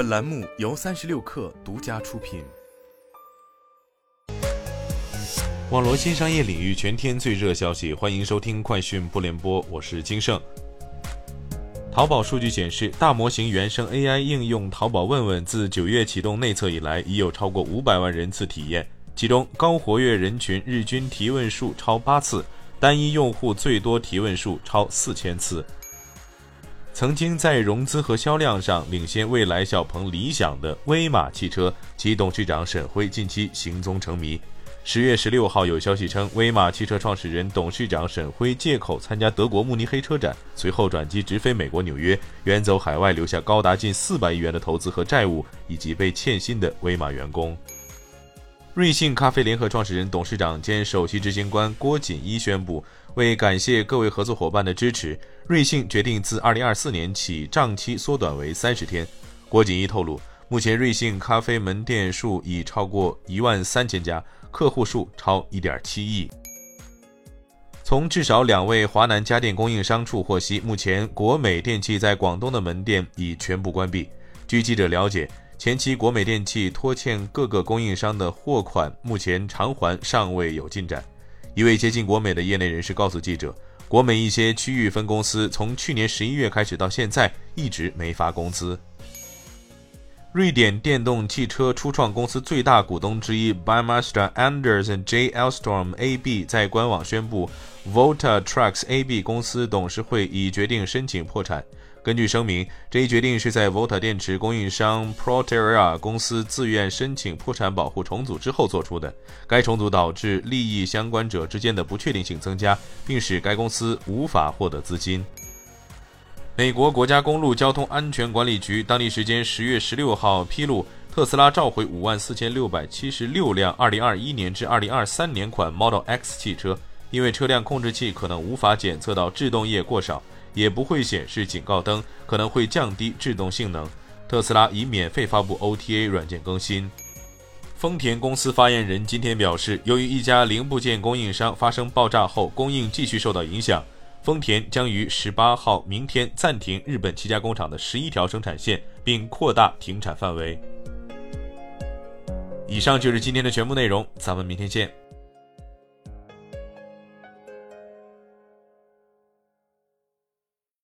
本栏目由三十六氪独家出品。网罗新商业领域全天最热消息，欢迎收听快讯不联播，我是金盛。淘宝数据显示，大模型原生 AI 应用淘宝问问自九月启动内测以来，已有超过五百万人次体验，其中高活跃人群日均提问数超八次，单一用户最多提问数超四千次。曾经在融资和销量上领先蔚来、小鹏、理想的威马汽车，其董事长沈辉近期行踪成谜。十月十六号，有消息称，威马汽车创始人、董事长沈辉借口参加德国慕尼黑车展，随后转机直飞美国纽约，远走海外，留下高达近四百亿元的投资和债务，以及被欠薪的威马员工。瑞幸咖啡联合创始人、董事长兼首席执行官郭锦一宣布，为感谢各位合作伙伴的支持，瑞幸决定自二零二四年起账期缩短为三十天。郭锦一透露，目前瑞幸咖啡门店数已超过一万三千家，客户数超一点七亿。从至少两位华南家电供应商处获悉，目前国美电器在广东的门店已全部关闭。据记者了解。前期国美电器拖欠各个供应商的货款，目前偿还尚未有进展。一位接近国美的业内人士告诉记者，国美一些区域分公司从去年十一月开始到现在一直没发工资。瑞典电动汽车初创公司最大股东之一 Bymaster Anderson J. Elstorm AB 在官网宣布，Volta Trucks AB 公司董事会已决定申请破产。根据声明，这一决定是在 Volta 电池供应商 Proterra 公司自愿申请破产保护重组之后做出的。该重组导致利益相关者之间的不确定性增加，并使该公司无法获得资金。美国国家公路交通安全管理局当地时间十月十六号披露，特斯拉召回五万四千六百七十六辆二零二一年至二零二三年款 Model X 汽车，因为车辆控制器可能无法检测到制动液过少。也不会显示警告灯，可能会降低制动性能。特斯拉已免费发布 OTA 软件更新。丰田公司发言人今天表示，由于一家零部件供应商发生爆炸后，供应继续受到影响，丰田将于十八号明天暂停日本七家工厂的十一条生产线，并扩大停产范围。以上就是今天的全部内容，咱们明天见。